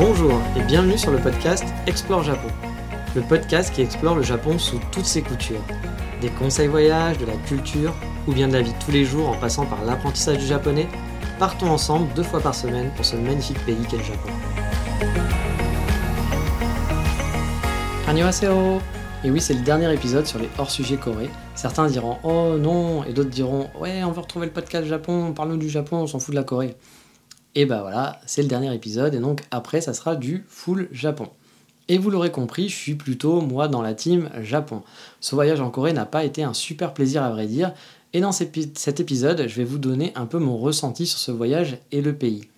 Bonjour et bienvenue sur le podcast Explore Japon. Le podcast qui explore le Japon sous toutes ses coutures. Des conseils voyages, de la culture ou bien de la vie tous les jours en passant par l'apprentissage du japonais, partons ensemble deux fois par semaine pour ce magnifique pays qu'est le Japon. Annyeonghaseyo Et oui, c'est le dernier épisode sur les hors-sujets Corée. Certains diront Oh non, et d'autres diront Ouais, on veut retrouver le podcast Japon, parle-nous du Japon, on s'en fout de la Corée. Et bah voilà, c'est le dernier épisode, et donc après, ça sera du full Japon. Et vous l'aurez compris, je suis plutôt moi dans la team Japon. Ce voyage en Corée n'a pas été un super plaisir à vrai dire, et dans cet épisode, je vais vous donner un peu mon ressenti sur ce voyage et le pays.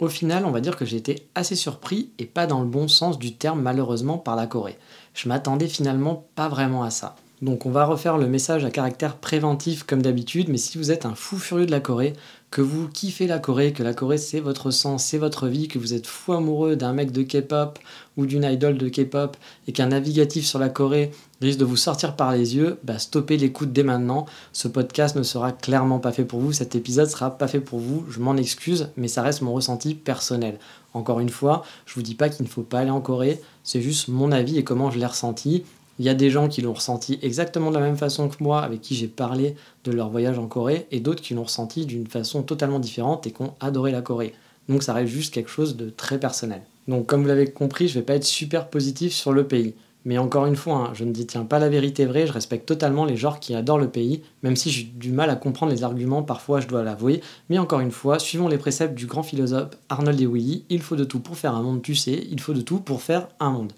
Au final, on va dire que j'ai été assez surpris, et pas dans le bon sens du terme malheureusement, par la Corée. Je m'attendais finalement pas vraiment à ça. Donc on va refaire le message à caractère préventif comme d'habitude, mais si vous êtes un fou furieux de la Corée, que vous kiffez la Corée, que la Corée c'est votre sang, c'est votre vie, que vous êtes fou amoureux d'un mec de K-pop ou d'une idole de K-pop et qu'un navigatif sur la Corée risque de vous sortir par les yeux, bah stoppez l'écoute dès maintenant. Ce podcast ne sera clairement pas fait pour vous, cet épisode sera pas fait pour vous, je m'en excuse, mais ça reste mon ressenti personnel. Encore une fois, je vous dis pas qu'il ne faut pas aller en Corée, c'est juste mon avis et comment je l'ai ressenti. Il y a des gens qui l'ont ressenti exactement de la même façon que moi, avec qui j'ai parlé de leur voyage en Corée, et d'autres qui l'ont ressenti d'une façon totalement différente et qui ont adoré la Corée. Donc ça reste juste quelque chose de très personnel. Donc comme vous l'avez compris, je vais pas être super positif sur le pays. Mais encore une fois, hein, je ne détiens pas la vérité vraie, je respecte totalement les gens qui adorent le pays, même si j'ai du mal à comprendre les arguments, parfois je dois l'avouer. Mais encore une fois, suivons les préceptes du grand philosophe Arnold Ewilly, il faut de tout pour faire un monde, tu sais, il faut de tout pour faire un monde.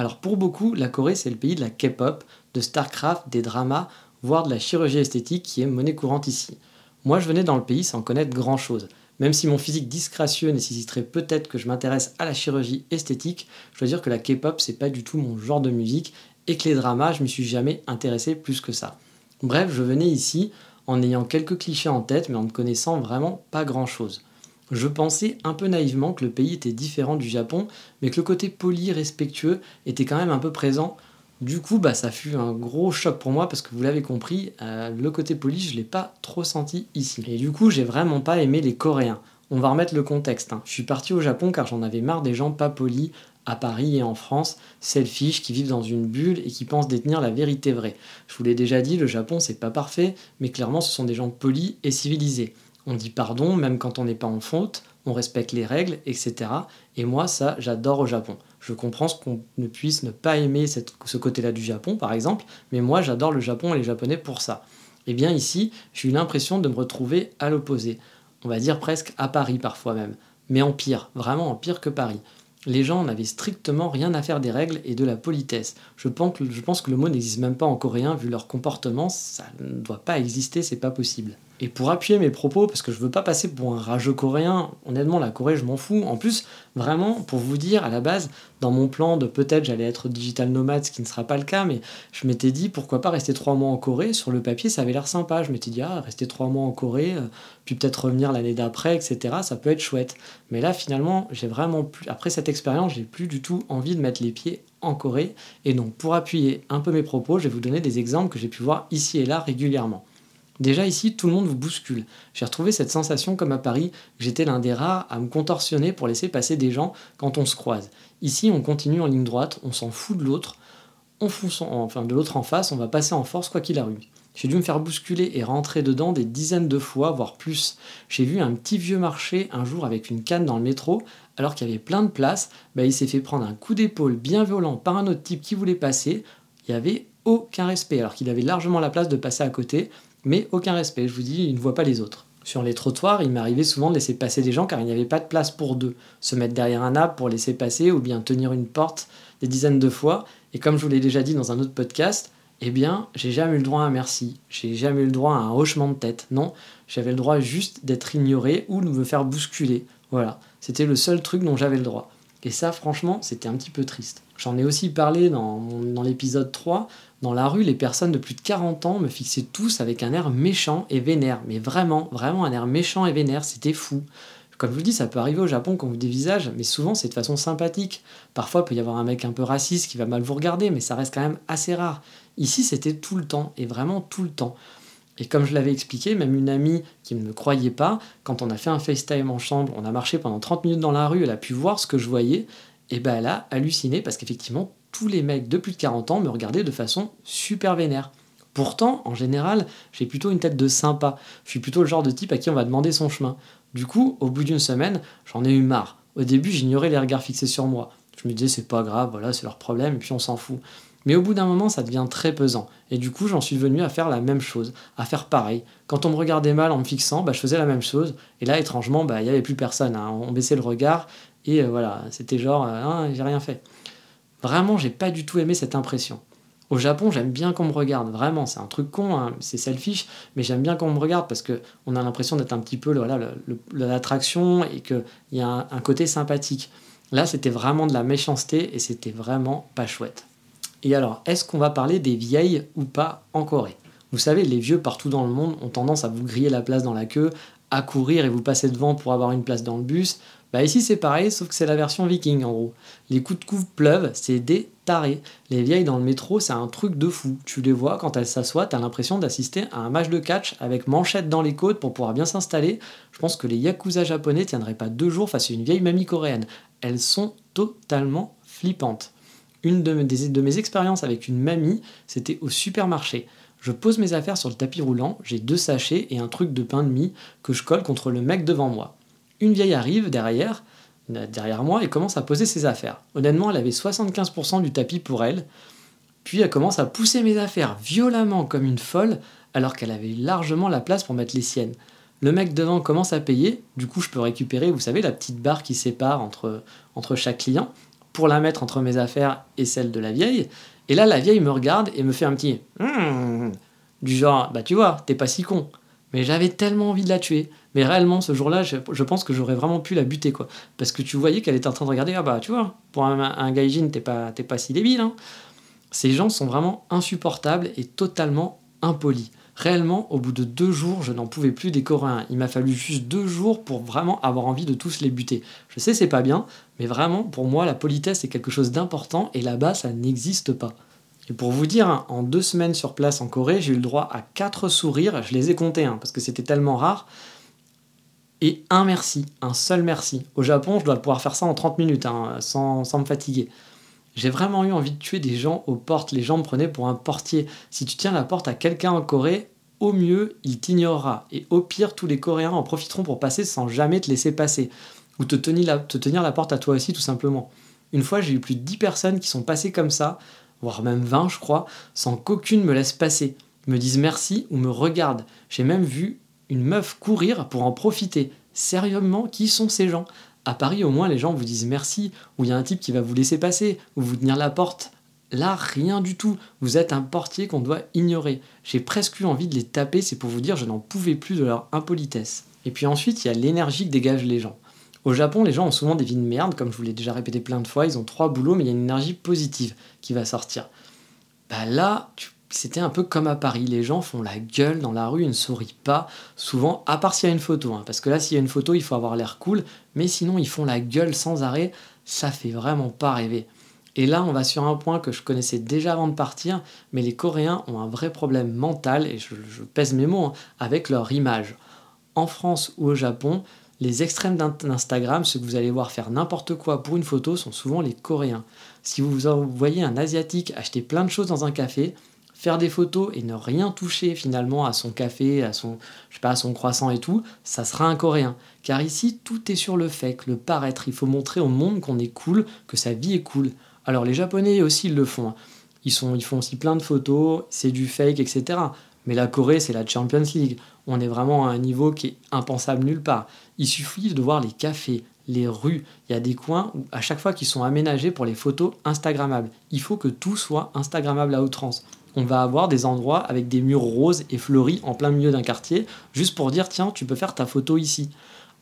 Alors pour beaucoup, la Corée c'est le pays de la K-pop, de Starcraft, des dramas, voire de la chirurgie esthétique qui est monnaie courante ici. Moi je venais dans le pays sans connaître grand chose. Même si mon physique disgracieux nécessiterait peut-être que je m'intéresse à la chirurgie esthétique, je dois dire que la K-pop c'est pas du tout mon genre de musique et que les dramas je m'y suis jamais intéressé plus que ça. Bref, je venais ici en ayant quelques clichés en tête mais en ne connaissant vraiment pas grand chose. Je pensais un peu naïvement que le pays était différent du Japon, mais que le côté poli, respectueux était quand même un peu présent. Du coup, bah, ça fut un gros choc pour moi parce que vous l'avez compris, euh, le côté poli, je l'ai pas trop senti ici. Et du coup, j'ai vraiment pas aimé les Coréens. On va remettre le contexte. Hein. Je suis parti au Japon car j'en avais marre des gens pas polis à Paris et en France, selfish, qui vivent dans une bulle et qui pensent détenir la vérité vraie. Je vous l'ai déjà dit, le Japon c'est pas parfait, mais clairement ce sont des gens polis et civilisés. On dit pardon même quand on n'est pas en faute, on respecte les règles, etc. Et moi, ça, j'adore au Japon. Je comprends qu'on ne puisse ne pas aimer ce côté-là du Japon, par exemple, mais moi, j'adore le Japon et les Japonais pour ça. Et eh bien ici, j'ai eu l'impression de me retrouver à l'opposé. On va dire presque à Paris parfois même. Mais en pire, vraiment en pire que Paris. Les gens n'avaient strictement rien à faire des règles et de la politesse. Je pense que le mot n'existe même pas en coréen vu leur comportement, ça ne doit pas exister, c'est pas possible. Et pour appuyer mes propos, parce que je veux pas passer pour un rageux coréen, honnêtement, la Corée, je m'en fous. En plus, vraiment, pour vous dire, à la base, dans mon plan de peut-être j'allais être digital nomade, ce qui ne sera pas le cas, mais je m'étais dit pourquoi pas rester trois mois en Corée? Sur le papier, ça avait l'air sympa. Je m'étais dit, ah, rester trois mois en Corée, euh, puis peut-être revenir l'année d'après, etc., ça peut être chouette. Mais là, finalement, j'ai vraiment plus, après cette expérience, j'ai plus du tout envie de mettre les pieds en Corée. Et donc, pour appuyer un peu mes propos, je vais vous donner des exemples que j'ai pu voir ici et là régulièrement. Déjà ici, tout le monde vous bouscule. J'ai retrouvé cette sensation comme à Paris, j'étais l'un des rares à me contorsionner pour laisser passer des gens quand on se croise. Ici, on continue en ligne droite, on s'en fout de l'autre, on fonce enfin de l'autre en face, on va passer en force quoi qu'il arrive. J'ai dû me faire bousculer et rentrer dedans des dizaines de fois, voire plus. J'ai vu un petit vieux marcher un jour avec une canne dans le métro, alors qu'il y avait plein de place, bah, il s'est fait prendre un coup d'épaule bien violent par un autre type qui voulait passer. Il n'y avait aucun respect, alors qu'il avait largement la place de passer à côté mais aucun respect. Je vous dis, il ne voit pas les autres. Sur les trottoirs, il m'arrivait souvent de laisser passer des gens car il n'y avait pas de place pour deux. Se mettre derrière un arbre pour laisser passer ou bien tenir une porte des dizaines de fois. Et comme je vous l'ai déjà dit dans un autre podcast, eh bien, j'ai jamais eu le droit à un merci, j'ai jamais eu le droit à un hochement de tête. Non, j'avais le droit juste d'être ignoré ou de me faire bousculer. Voilà, c'était le seul truc dont j'avais le droit. Et ça, franchement, c'était un petit peu triste. J'en ai aussi parlé dans, dans l'épisode 3. Dans la rue, les personnes de plus de 40 ans me fixaient tous avec un air méchant et vénère. Mais vraiment, vraiment un air méchant et vénère, c'était fou. Comme je vous dis, ça peut arriver au Japon quand vous dévisage, mais souvent c'est de façon sympathique. Parfois, il peut y avoir un mec un peu raciste qui va mal vous regarder, mais ça reste quand même assez rare. Ici, c'était tout le temps, et vraiment tout le temps. Et comme je l'avais expliqué, même une amie qui ne me croyait pas, quand on a fait un FaceTime en chambre, on a marché pendant 30 minutes dans la rue, elle a pu voir ce que je voyais, et ben elle a halluciné parce qu'effectivement, tous les mecs de plus de 40 ans me regardaient de façon super vénère. Pourtant, en général, j'ai plutôt une tête de sympa. Je suis plutôt le genre de type à qui on va demander son chemin. Du coup, au bout d'une semaine, j'en ai eu marre. Au début, j'ignorais les regards fixés sur moi. Je me disais, c'est pas grave, voilà, c'est leur problème, et puis on s'en fout. Mais au bout d'un moment, ça devient très pesant. Et du coup, j'en suis venu à faire la même chose, à faire pareil. Quand on me regardait mal en me fixant, bah, je faisais la même chose. Et là, étrangement, bah, il n'y avait plus personne. Hein. On baissait le regard. Et euh, voilà, c'était genre, euh, ah, j'ai rien fait. Vraiment, j'ai pas du tout aimé cette impression. Au Japon, j'aime bien qu'on me regarde, vraiment, c'est un truc con, hein, c'est selfish, mais j'aime bien qu'on me regarde parce qu'on a l'impression d'être un petit peu l'attraction et qu'il y a un côté sympathique. Là, c'était vraiment de la méchanceté et c'était vraiment pas chouette. Et alors, est-ce qu'on va parler des vieilles ou pas en Corée? Vous savez, les vieux partout dans le monde ont tendance à vous griller la place dans la queue, à courir et vous passer devant pour avoir une place dans le bus. Bah ici c'est pareil, sauf que c'est la version viking en gros. Les coups de couve pleuvent, c'est des tarés. Les vieilles dans le métro, c'est un truc de fou. Tu les vois, quand elles s'assoient, t'as l'impression d'assister à un match de catch avec manchette dans les côtes pour pouvoir bien s'installer. Je pense que les yakuza japonais tiendraient pas deux jours face à une vieille mamie coréenne. Elles sont totalement flippantes. Une de mes, expériences avec une mamie, c'était au supermarché. Je pose mes affaires sur le tapis roulant, j'ai deux sachets et un truc de pain de mie que je colle contre le mec devant moi. Une vieille arrive derrière, derrière moi et commence à poser ses affaires. Honnêtement, elle avait 75% du tapis pour elle. Puis elle commence à pousser mes affaires violemment comme une folle alors qu'elle avait largement la place pour mettre les siennes. Le mec devant commence à payer, du coup je peux récupérer, vous savez, la petite barre qui sépare entre, chaque client pour la mettre entre mes affaires et celles de la vieille. Et là, la vieille me regarde et me fait un petit hmm du genre, bah tu vois, t'es pas si con. Mais j'avais tellement envie de la tuer. Mais réellement, ce jour-là, je, pense que j'aurais vraiment pu la buter, quoi. Parce que tu voyais qu'elle était en train de regarder, ah bah tu vois, pour un, un gaijin, t'es pas, si débile. Hein. Ces gens sont vraiment insupportables et totalement impolis. Réellement, au bout de deux jours, je n'en pouvais plus des Coréens. Il m'a fallu juste deux jours pour vraiment avoir envie de tous les buter. Je sais, c'est pas bien, mais vraiment, pour moi, la politesse est quelque chose d'important et là-bas, ça n'existe pas. Et pour vous dire, hein, en deux semaines sur place en Corée, j'ai eu le droit à quatre sourires. Je les ai comptés hein, parce que c'était tellement rare. Et un merci, un seul merci. Au Japon, je dois pouvoir faire ça en 30 minutes, hein, sans, me fatiguer. J'ai vraiment eu envie de tuer des gens aux portes. Les gens me prenaient pour un portier. Si tu tiens la porte à quelqu'un en Corée, au mieux, il t'ignorera. Et au pire, tous les Coréens en profiteront pour passer sans jamais te laisser passer. Ou te tenir la, te tenir la porte à toi aussi, tout simplement. Une fois, j'ai eu plus de 10 personnes qui sont passées comme ça, voire même 20, je crois, sans qu'aucune me laisse passer, me dise merci ou me regarde. J'ai même vu une meuf courir pour en profiter. Sérieusement, qui sont ces gens? À Paris, au moins, les gens vous disent merci, ou il y a un type qui va vous laisser passer, ou vous tenir la porte. Là, rien du tout. Vous êtes un portier qu'on doit ignorer. J'ai presque eu envie de les taper, c'est pour vous dire, je n'en pouvais plus de leur impolitesse. Et puis ensuite, il y a l'énergie que dégagent les gens. Au Japon, les gens ont souvent des vies de merde, comme je vous l'ai déjà répété plein de fois, ils ont trois boulots, mais il y a une énergie positive qui va sortir. Bah là, c'était un peu comme à Paris. Les gens font la gueule dans la rue, ils ne sourient pas, souvent, à part s'il y a une photo. Hein. parce que là, s'il y a une photo, il faut avoir l'air cool. Mais sinon, ils font la gueule sans arrêt. Ça fait vraiment pas rêver. Et là, on va sur un point que je connaissais déjà avant de partir, mais les Coréens ont un vrai problème mental, et je, pèse mes mots, hein, avec leur image. En France ou au Japon, les extrêmes d'Instagram, ceux que vous allez voir faire n'importe quoi pour une photo, sont souvent les Coréens. Si vous voyez un Asiatique acheter plein de choses dans un café, faire des photos et ne rien toucher finalement à son café, à son, croissant et tout, ça sera un coréen. Car ici, tout est sur le fake, le paraître. Il faut montrer au monde qu'on est cool, que sa vie est cool. Alors les Japonais aussi ils le font. Hein. Ils font aussi plein de photos, c'est du fake, etc. Mais la Corée, c'est la Champions League. On est vraiment à un niveau qui est impensable nulle part. Il suffit de voir les cafés, les rues. Il y a des coins à chaque fois qu'ils sont aménagés pour les photos Instagrammables. Il faut que tout soit Instagrammable à outrance. on va avoir des endroits avec des murs roses et fleuris en plein milieu d'un quartier, juste pour dire tiens, tu peux faire ta photo ici.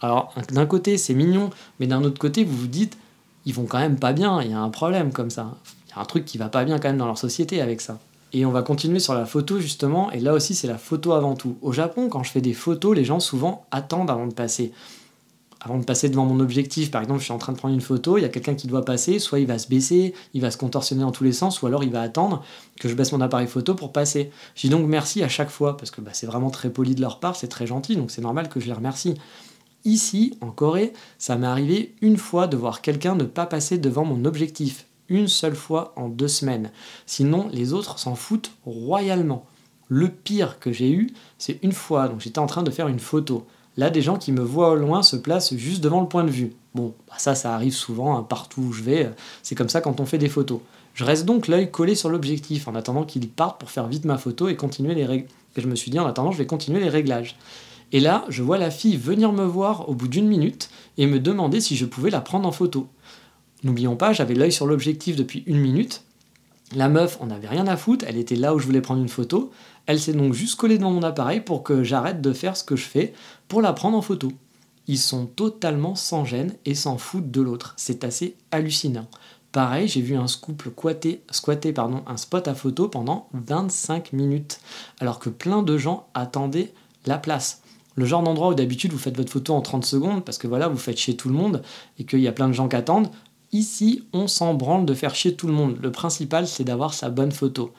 Alors d'un côté c'est mignon, mais d'un autre côté vous vous dites ils vont quand même pas bien, il y a un problème comme ça. Il y a un truc qui va pas bien quand même dans leur société avec ça. Et on va continuer sur la photo justement, et là aussi c'est la photo avant tout. Au Japon, quand je fais des photos, les gens souvent attendent avant de passer. Avant de passer devant mon objectif, par exemple, je suis en train de prendre une photo, il y a quelqu'un qui doit passer, soit il va se baisser, il va se contorsionner dans tous les sens, ou alors il va attendre que je baisse mon appareil photo pour passer. Je dis donc merci à chaque fois, parce que bah, c'est vraiment très poli de leur part, c'est très gentil, donc c'est normal que je les remercie. Ici, en Corée, ça m'est arrivé une fois de voir quelqu'un ne pas passer devant mon objectif. Une seule fois en deux semaines. Sinon, les autres s'en foutent royalement. Le pire que j'ai eu, c'est une fois, donc j'étais en train de faire une photo. Là, des gens qui me voient au loin se placent juste devant le point de vue. Bon, bah ça, ça arrive souvent, hein, partout où je vais. C'est comme ça quand on fait des photos. Je reste donc l'œil collé sur l'objectif en attendant qu'il parte pour faire vite ma photo et continuer les règles. Et je me suis dit, en attendant, je vais continuer les réglages. Et là, je vois la fille venir me voir au bout d'une minute et me demander si je pouvais la prendre en photo. N'oublions pas, j'avais l'œil sur l'objectif depuis une minute. La meuf, on n'avait rien à foutre, elle était là où je voulais prendre une photo. Elle s'est donc juste collée devant mon appareil pour que j'arrête de faire ce que je fais pour la prendre en photo. Ils sont totalement sans gêne et s'en foutent de l'autre. C'est assez hallucinant. Pareil, j'ai vu un couple squatter un spot à photo pendant 25 minutes, alors que plein de gens attendaient la place le genre d'endroit où d'habitude vous faites votre photo en 30 secondes parce que voilà, vous faites chier tout le monde et qu'il y a plein de gens qui attendent. Ici, on s'en branle de faire chier tout le monde. Le principal, c'est d'avoir sa bonne photo.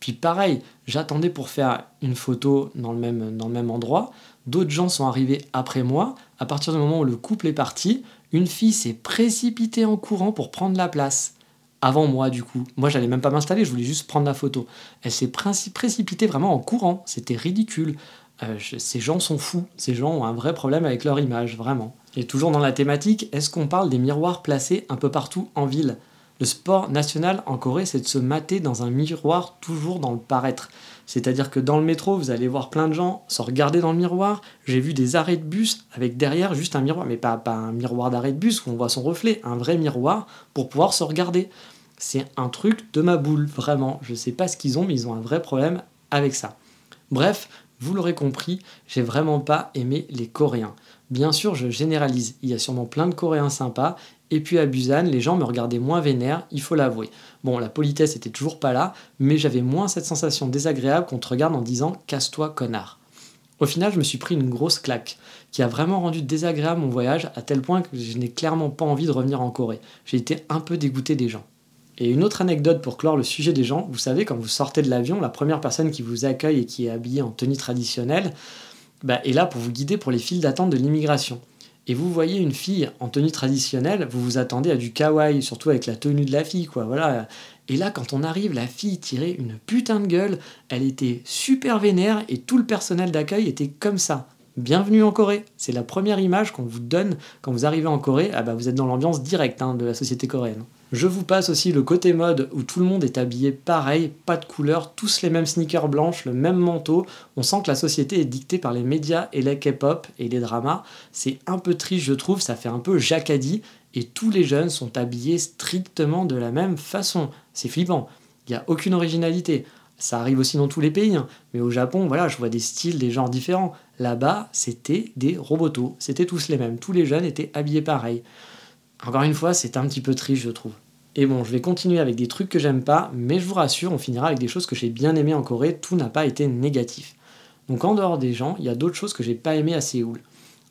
Puis pareil, j'attendais pour faire une photo dans le même, endroit. D'autres gens sont arrivés après moi. À partir du moment où le couple est parti, une fille s'est précipitée en courant pour prendre la place. Avant moi, du coup. Moi, j'allais même pas m'installer, je voulais juste prendre la photo. Elle s'est précipitée vraiment en courant. C'était ridicule. Euh, ces gens sont fous, ces gens ont un vrai problème avec leur image, vraiment. Et toujours dans la thématique, est-ce qu'on parle des miroirs placés un peu partout en ville? Le sport national en Corée, c'est de se mater dans un miroir toujours dans le paraître. C'est-à-dire que dans le métro, vous allez voir plein de gens se regarder dans le miroir. J'ai vu des arrêts de bus avec derrière juste un miroir, mais pas, un miroir d'arrêt de bus où on voit son reflet, un vrai miroir pour pouvoir se regarder. C'est un truc de ma boule, vraiment. Je sais pas ce qu'ils ont, mais ils ont un vrai problème avec ça. Bref, vous l'aurez compris, j'ai vraiment pas aimé les Coréens. Bien sûr, je généralise, il y a sûrement plein de Coréens sympas, et puis à Busan, les gens me regardaient moins vénère, il faut l'avouer. Bon, la politesse était toujours pas là, mais j'avais moins cette sensation désagréable qu'on te regarde en disant casse-toi connard. Au final, je me suis pris une grosse claque, qui a vraiment rendu désagréable mon voyage à tel point que je n'ai clairement pas envie de revenir en Corée. J'ai été un peu dégoûté des gens. Et une autre anecdote pour clore le sujet des gens, vous savez, quand vous sortez de l'avion, la première personne qui vous accueille et qui est habillée en tenue traditionnelle bah, est là pour vous guider pour les files d'attente de l'immigration. Et vous voyez une fille en tenue traditionnelle, vous vous attendez à du kawaii, surtout avec la tenue de la fille, quoi. Voilà. Et là, quand on arrive, la fille tirait une putain de gueule, elle était super vénère et tout le personnel d'accueil était comme ça. Bienvenue en Corée. C'est la première image qu'on vous donne quand vous arrivez en Corée. Ah bah vous êtes dans l'ambiance directe hein, de la société coréenne. Je vous passe aussi le côté mode où tout le monde est habillé pareil, pas de couleur, tous les mêmes sneakers blanches, le même manteau. On sent que la société est dictée par les médias et la K-pop et les dramas. C'est un peu triste, je trouve, ça fait un peu jacadi et tous les jeunes sont habillés strictement de la même façon. C'est flippant. Il n'y a aucune originalité. Ça arrive aussi dans tous les pays, hein. mais au Japon, voilà, je vois des styles, des genres différents. Là-bas, c'était des robotos, c'était tous les mêmes. Tous les jeunes étaient habillés pareil. Encore une fois, c'est un petit peu triste, je trouve. Et bon, je vais continuer avec des trucs que j'aime pas, mais je vous rassure, on finira avec des choses que j'ai bien aimées en Corée, tout n'a pas été négatif. Donc en dehors des gens, il y a d'autres choses que j'ai pas aimées à Séoul.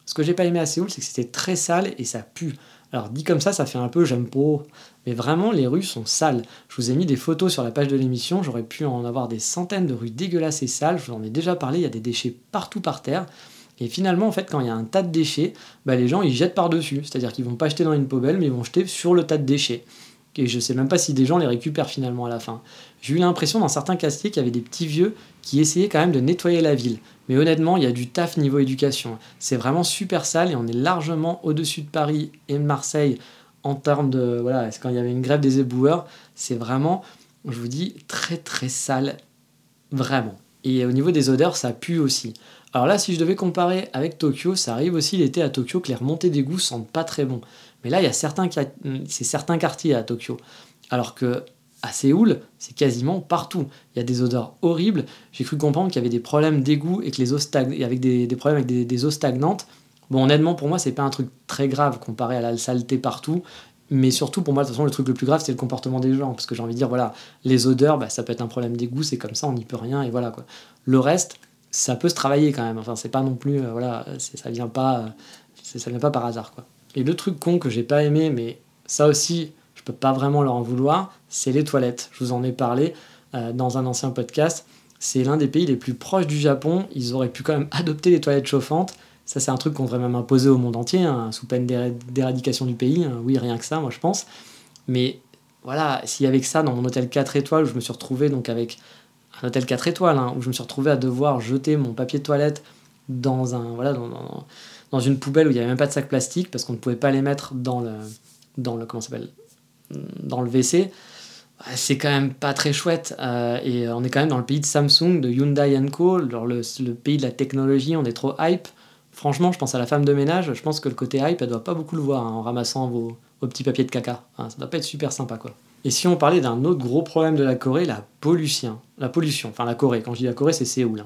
Ce que j'ai pas aimé à Séoul, c'est que c'était très sale et ça pue. Alors dit comme ça, ça fait un peu j'aime pas, mais vraiment les rues sont sales. Je vous ai mis des photos sur la page de l'émission, j'aurais pu en avoir des centaines de rues dégueulasses et sales, je vous en ai déjà parlé, il y a des déchets partout par terre. Et finalement, en fait, quand il y a un tas de déchets, bah, les gens ils jettent par-dessus. C'est-à-dire qu'ils vont pas jeter dans une poubelle, mais ils vont jeter sur le tas de déchets. Et je sais même pas si des gens les récupèrent finalement à la fin. J'ai eu l'impression dans certains quartiers qu'il y avait des petits vieux qui essayaient quand même de nettoyer la ville. Mais honnêtement, il y a du taf niveau éducation. C'est vraiment super sale et on est largement au-dessus de Paris et de Marseille en termes de. Voilà, quand il y avait une grève des éboueurs, c'est vraiment, je vous dis, très très sale. Vraiment. Et au niveau des odeurs, ça pue aussi. Alors là, si je devais comparer avec Tokyo, ça arrive aussi l'été à Tokyo que les remontées d'égout sentent pas très bon. Mais là, il y a certains, c'est certains quartiers à Tokyo. Alors que à Séoul, c'est quasiment partout. Il y a des odeurs horribles. J'ai cru comprendre qu'il y avait des problèmes d'égout et que les eaux stag... avec des, des problèmes avec des, eaux stagnantes. Bon, honnêtement, pour moi, c'est pas un truc très grave comparé à la saleté partout. Mais surtout, pour moi, de toute façon, le truc le plus grave, c'est le comportement des gens. Parce que j'ai envie de dire, voilà, les odeurs, bah, ça peut être un problème d'égout, c'est comme ça, on n'y peut rien, et voilà, quoi. Le reste, ça peut se travailler quand même. Enfin, c'est pas non plus, euh, voilà, ça vient pas, ça vient pas par hasard, quoi. Et le truc con que j'ai pas aimé, mais ça aussi, je peux pas vraiment leur en vouloir, c'est les toilettes. Je vous en ai parlé euh, dans un ancien podcast. C'est l'un des pays les plus proches du Japon. Ils auraient pu quand même adopter les toilettes chauffantes. Ça, c'est un truc qu'on devrait même imposer au monde entier, hein, sous peine d'éradication du pays. Hein. Oui, rien que ça, moi, je pense. Mais voilà, s'il avait que ça dans mon hôtel 4 étoiles, où je me suis retrouvé donc avec un hôtel 4 étoiles, hein, où je me suis retrouvé à devoir jeter mon papier de toilette dans un voilà dans, dans une poubelle où il n'y avait même pas de sac plastique parce qu'on ne pouvait pas les mettre dans le dans le comment s'appelle dans le WC c'est quand même pas très chouette euh, et on est quand même dans le pays de Samsung de Hyundai Co. Le, le, pays de la technologie on est trop hype. Franchement je pense à la femme de ménage je pense que le côté hype elle doit pas beaucoup le voir hein, en ramassant vos, vos, petits papiers de caca. Ça doit pas être super sympa quoi et si on parlait d'un autre gros problème de la Corée la pollution la pollution enfin la Corée quand je dis la Corée c'est Séoul hein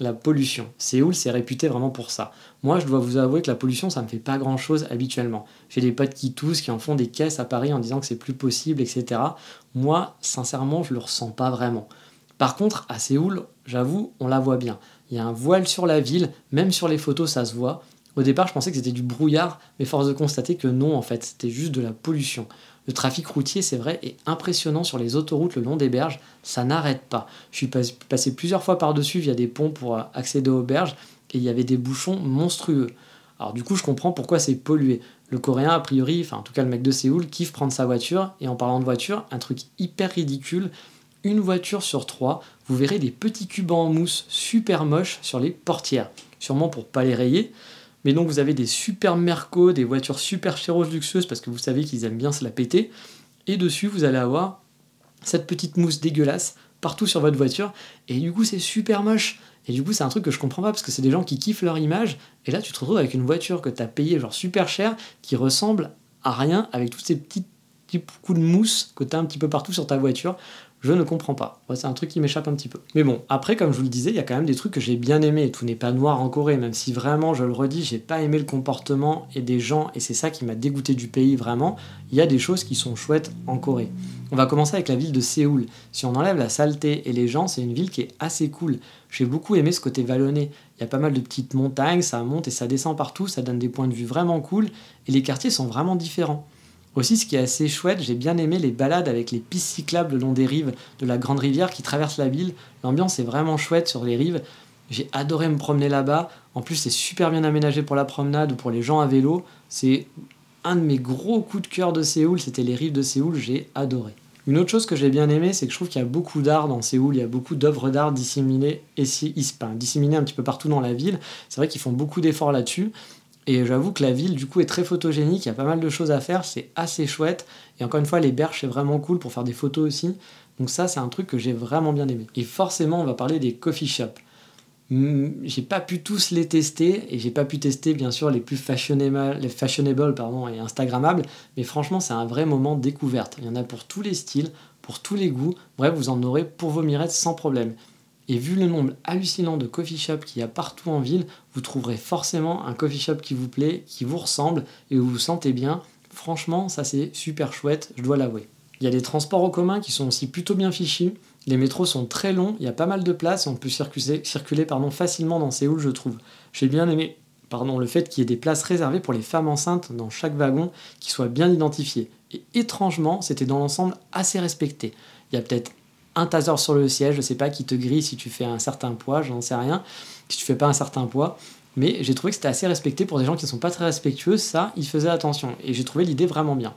la pollution. Séoul, c'est réputé vraiment pour ça. Moi, je dois vous avouer que la pollution, ça me fait pas grand-chose habituellement. J'ai des potes qui toussent, qui en font des caisses à Paris en disant que c'est plus possible, etc. Moi, sincèrement, je le ressens pas vraiment. Par contre, à Séoul, j'avoue, on la voit bien. Il y a un voile sur la ville, même sur les photos, ça se voit. Au départ, je pensais que c'était du brouillard, mais force de constater que non, en fait, c'était juste de la pollution. Le trafic routier, c'est vrai, est impressionnant sur les autoroutes le long des berges. Ça n'arrête pas. Je suis passé plusieurs fois par-dessus via des ponts pour euh, accéder aux berges et il y avait des bouchons monstrueux. Alors du coup, je comprends pourquoi c'est pollué. Le Coréen, a priori, enfin en tout cas le mec de Séoul, kiffe prendre sa voiture. Et en parlant de voiture, un truc hyper ridicule, une voiture sur trois, vous verrez des petits cubes en mousse super moches sur les portières. Sûrement pour pas les rayer. Mais donc vous avez des super Merco, des voitures super chéros luxueuses parce que vous savez qu'ils aiment bien se la péter. Et dessus, vous allez avoir cette petite mousse dégueulasse partout sur votre voiture. Et du coup, c'est super moche. Et du coup, c'est un truc que je comprends pas parce que c'est des gens qui kiffent leur image. Et là, tu te retrouves avec une voiture que tu as payée genre super cher qui ressemble à rien avec tous ces petits, petits coups de mousse que tu as un petit peu partout sur ta voiture. Je ne comprends pas. c'est un truc qui m'échappe un petit peu. Mais bon, après, comme je vous le disais, il y a quand même des trucs que j'ai bien aimés. Tout n'est pas noir en Corée, même si vraiment, je le redis, j'ai pas aimé le comportement et des gens, et c'est ça qui m'a dégoûté du pays vraiment. Il y a des choses qui sont chouettes en Corée. On va commencer avec la ville de Séoul. Si on enlève la saleté et les gens, c'est une ville qui est assez cool. J'ai beaucoup aimé ce côté vallonné. Il y a pas mal de petites montagnes, ça monte et ça descend partout, ça donne des points de vue vraiment cool, et les quartiers sont vraiment différents. Aussi, ce qui est assez chouette, j'ai bien aimé les balades avec les pistes cyclables le long des rives de la grande rivière qui traverse la ville. L'ambiance est vraiment chouette sur les rives. J'ai adoré me promener là-bas. En plus, c'est super bien aménagé pour la promenade ou pour les gens à vélo. C'est un de mes gros coups de cœur de Séoul, c'était les rives de Séoul, j'ai adoré. Une autre chose que j'ai bien aimé, c'est que je trouve qu'il y a beaucoup d'art dans Séoul, il y a beaucoup d'œuvres d'art disséminées, disséminées un petit peu partout dans la ville. C'est vrai qu'ils font beaucoup d'efforts là-dessus. Et j'avoue que la ville, du coup, est très photogénique. Il y a pas mal de choses à faire. C'est assez chouette. Et encore une fois, les berges, c'est vraiment cool pour faire des photos aussi. Donc, ça, c'est un truc que j'ai vraiment bien aimé. Et forcément, on va parler des coffee shops. Hmm, j'ai pas pu tous les tester et j'ai pas pu tester bien sûr les plus fashionable, les fashionable pardon, et instagrammables, mais franchement c'est un vrai moment découverte. Il y en a pour tous les styles, pour tous les goûts, bref vous en aurez pour vos mirettes sans problème. Et vu le nombre hallucinant de coffee shops qu'il y a partout en ville, vous trouverez forcément un coffee shop qui vous plaît, qui vous ressemble et où vous vous sentez bien. Franchement, ça c'est super chouette, je dois l'avouer. Il y a des transports en commun qui sont aussi plutôt bien fichus. Les métros sont très longs, il y a pas mal de place et on peut circuler, facilement dans Séoul, je trouve. J'ai bien aimé le fait qu'il y ait des places réservées pour les femmes enceintes dans chaque wagon qui soient bien identifiées. Et étrangement, c'était dans l'ensemble assez respecté. Il y a peut-être un taser sur le siège, je sais pas, qui te grille si tu fais un certain poids, j'en sais rien, si tu fais pas un certain poids. Mais j'ai trouvé que c'était assez respecté pour des gens qui ne sont pas très respectueux, ça, ils faisaient attention. Et j'ai trouvé l'idée vraiment bien.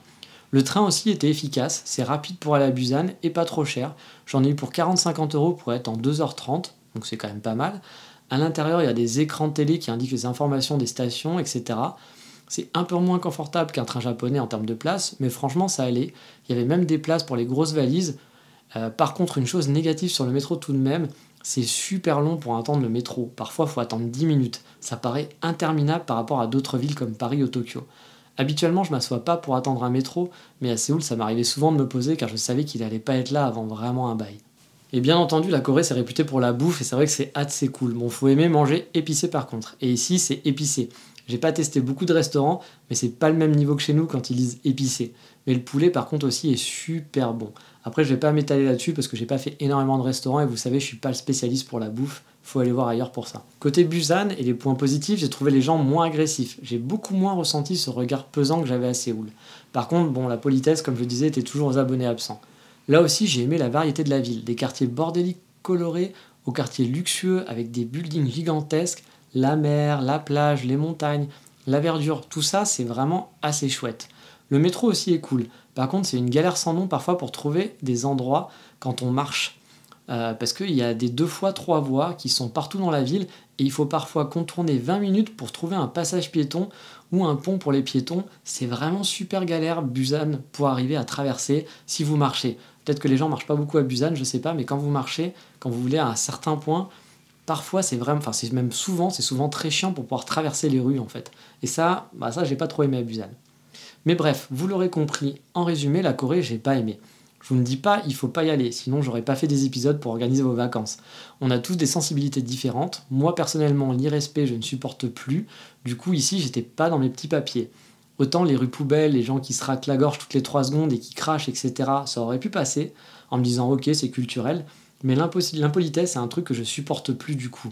Le train aussi était efficace, c'est rapide pour aller à Busan et pas trop cher. J'en ai eu pour 40-50 euros pour être en 2h30, donc c'est quand même pas mal. À l'intérieur, il y a des écrans de télé qui indiquent les informations des stations, etc. C'est un peu moins confortable qu'un train japonais en termes de place, mais franchement, ça allait. Il y avait même des places pour les grosses valises. Euh, par contre, une chose négative sur le métro tout de même, c'est super long pour attendre le métro. Parfois, il faut attendre 10 minutes. Ça paraît interminable par rapport à d'autres villes comme Paris ou Tokyo. Habituellement, je m'assois pas pour attendre un métro, mais à Séoul, ça m'arrivait souvent de me poser car je savais qu'il allait pas être là avant vraiment un bail. Et bien entendu, la Corée c'est réputé pour la bouffe et c'est vrai que c'est assez cool. Bon, faut aimer manger épicé par contre. Et ici, c'est épicé. J'ai pas testé beaucoup de restaurants, mais c'est pas le même niveau que chez nous quand ils disent épicé. Mais le poulet par contre aussi est super bon. Après, je vais pas m'étaler là-dessus parce que j'ai pas fait énormément de restaurants et vous savez, je suis pas le spécialiste pour la bouffe. Faut aller voir ailleurs pour ça. Côté Busan et les points positifs, j'ai trouvé les gens moins agressifs. J'ai beaucoup moins ressenti ce regard pesant que j'avais à Séoul. Par contre, bon, la politesse, comme je disais, était toujours aux abonnés absents. Là aussi, j'ai aimé la variété de la ville, des quartiers bordéliques colorés aux quartiers luxueux avec des buildings gigantesques, la mer, la plage, les montagnes, la verdure, tout ça, c'est vraiment assez chouette. Le métro aussi est cool. Par contre, c'est une galère sans nom parfois pour trouver des endroits quand on marche. Euh, parce qu'il y a des deux fois trois voies qui sont partout dans la ville et il faut parfois contourner 20 minutes pour trouver un passage piéton ou un pont pour les piétons. C'est vraiment super galère, Busan, pour arriver à traverser si vous marchez. Peut-être que les gens marchent pas beaucoup à Busan, je sais pas, mais quand vous marchez, quand vous voulez à un certain point, parfois c'est vraiment, enfin c'est même souvent, c'est souvent très chiant pour pouvoir traverser les rues en fait. Et ça, bah ça j'ai pas trop aimé à Busan. Mais bref, vous l'aurez compris, en résumé, la Corée, j'ai pas aimé. Je vous ne dis pas, il faut pas y aller, sinon j'aurais pas fait des épisodes pour organiser vos vacances. On a tous des sensibilités différentes. Moi personnellement, l'irrespect, je ne supporte plus. Du coup, ici, j'étais pas dans mes petits papiers. Autant les rues poubelles, les gens qui se raclent la gorge toutes les 3 secondes et qui crachent, etc., ça aurait pu passer en me disant ok, c'est culturel. Mais l'impolitesse, c'est un truc que je supporte plus du coup.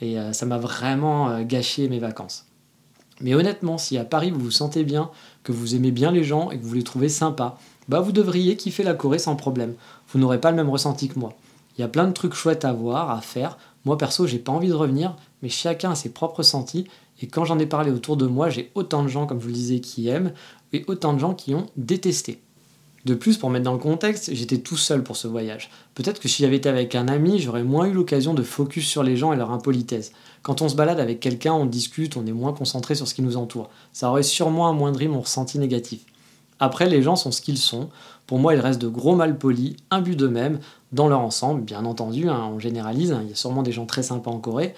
Et euh, ça m'a vraiment euh, gâché mes vacances. Mais honnêtement, si à Paris vous vous sentez bien, que vous aimez bien les gens et que vous les trouvez sympas, bah vous devriez kiffer la Corée sans problème. Vous n'aurez pas le même ressenti que moi. Il y a plein de trucs chouettes à voir, à faire. Moi perso, j'ai pas envie de revenir, mais chacun a ses propres ressentis. Et quand j'en ai parlé autour de moi, j'ai autant de gens, comme je vous le disais, qui aiment, et autant de gens qui ont détesté. De plus, pour mettre dans le contexte, j'étais tout seul pour ce voyage. Peut-être que si j'avais été avec un ami, j'aurais moins eu l'occasion de focus sur les gens et leur impolitesse. Quand on se balade avec quelqu'un, on discute, on est moins concentré sur ce qui nous entoure. Ça aurait sûrement amoindri mon ressenti négatif. Après, les gens sont ce qu'ils sont. Pour moi, ils restent de gros malpolis, imbus d'eux-mêmes, dans leur ensemble. Bien entendu, hein, on généralise, hein, il y a sûrement des gens très sympas en Corée,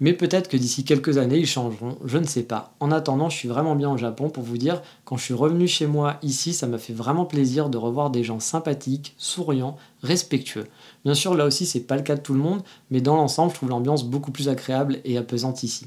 mais peut-être que d'ici quelques années, ils changeront, je ne sais pas. En attendant, je suis vraiment bien au Japon pour vous dire, quand je suis revenu chez moi ici, ça m'a fait vraiment plaisir de revoir des gens sympathiques, souriants, respectueux. Bien sûr, là aussi, c'est pas le cas de tout le monde, mais dans l'ensemble, je trouve l'ambiance beaucoup plus agréable et apaisante ici.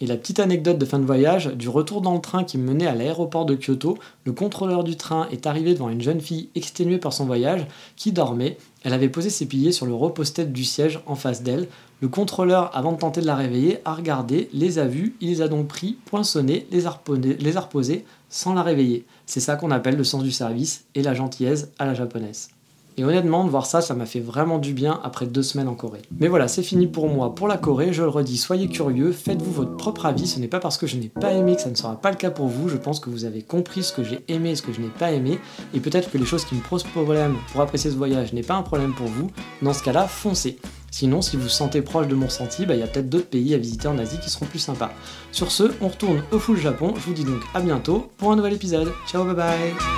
Et la petite anecdote de fin de voyage, du retour dans le train qui me menait à l'aéroport de Kyoto, le contrôleur du train est arrivé devant une jeune fille exténuée par son voyage, qui dormait. Elle avait posé ses piliers sur le repose-tête du siège en face d'elle. Le contrôleur, avant de tenter de la réveiller, a regardé, les a vus, il les a donc pris, poinçonnés, les a, les a reposés, sans la réveiller. C'est ça qu'on appelle le sens du service et la gentillesse à la japonaise. Et honnêtement, de voir ça, ça m'a fait vraiment du bien après deux semaines en Corée. Mais voilà, c'est fini pour moi pour la Corée. Je le redis, soyez curieux, faites-vous votre propre avis. Ce n'est pas parce que je n'ai pas aimé que ça ne sera pas le cas pour vous. Je pense que vous avez compris ce que j'ai aimé et ce que je n'ai pas aimé. Et peut-être que les choses qui me posent problème pour apprécier ce voyage n'est pas un problème pour vous. Dans ce cas-là, foncez. Sinon, si vous vous sentez proche de mon ressenti, bah, il y a peut-être d'autres pays à visiter en Asie qui seront plus sympas. Sur ce, on retourne au full Japon. Je vous dis donc à bientôt pour un nouvel épisode. Ciao, bye bye